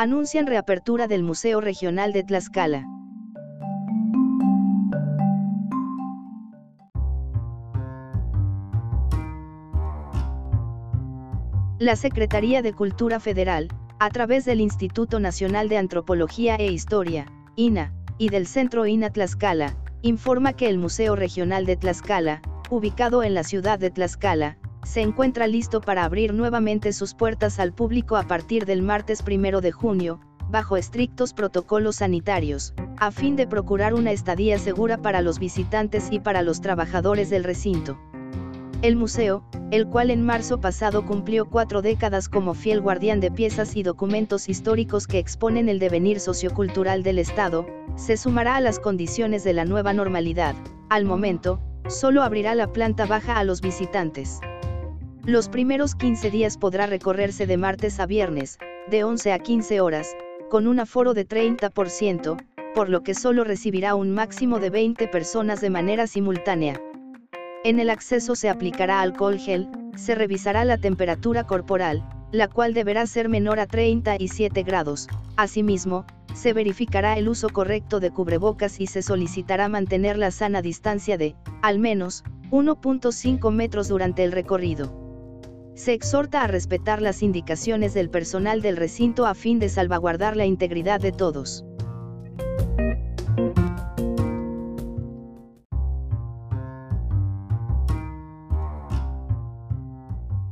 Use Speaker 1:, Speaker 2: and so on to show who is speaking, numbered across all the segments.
Speaker 1: Anuncian reapertura del Museo Regional de Tlaxcala. La Secretaría de Cultura Federal, a través del Instituto Nacional de Antropología e Historia, INA, y del Centro INA Tlaxcala, informa que el Museo Regional de Tlaxcala, ubicado en la ciudad de Tlaxcala, se encuentra listo para abrir nuevamente sus puertas al público a partir del martes 1 de junio, bajo estrictos protocolos sanitarios, a fin de procurar una estadía segura para los visitantes y para los trabajadores del recinto. El museo, el cual en marzo pasado cumplió cuatro décadas como fiel guardián de piezas y documentos históricos que exponen el devenir sociocultural del Estado, se sumará a las condiciones de la nueva normalidad. Al momento, solo abrirá la planta baja a los visitantes. Los primeros 15 días podrá recorrerse de martes a viernes, de 11 a 15 horas, con un aforo de 30%, por lo que solo recibirá un máximo de 20 personas de manera simultánea. En el acceso se aplicará alcohol gel, se revisará la temperatura corporal, la cual deberá ser menor a 37 grados. Asimismo, se verificará el uso correcto de cubrebocas y se solicitará mantener la sana distancia de, al menos, 1.5 metros durante el recorrido. Se exhorta a respetar las indicaciones del personal del recinto a fin de salvaguardar la integridad de todos.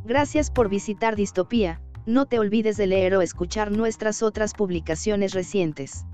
Speaker 1: Gracias por visitar Distopía, no te olvides de leer o escuchar nuestras otras publicaciones recientes.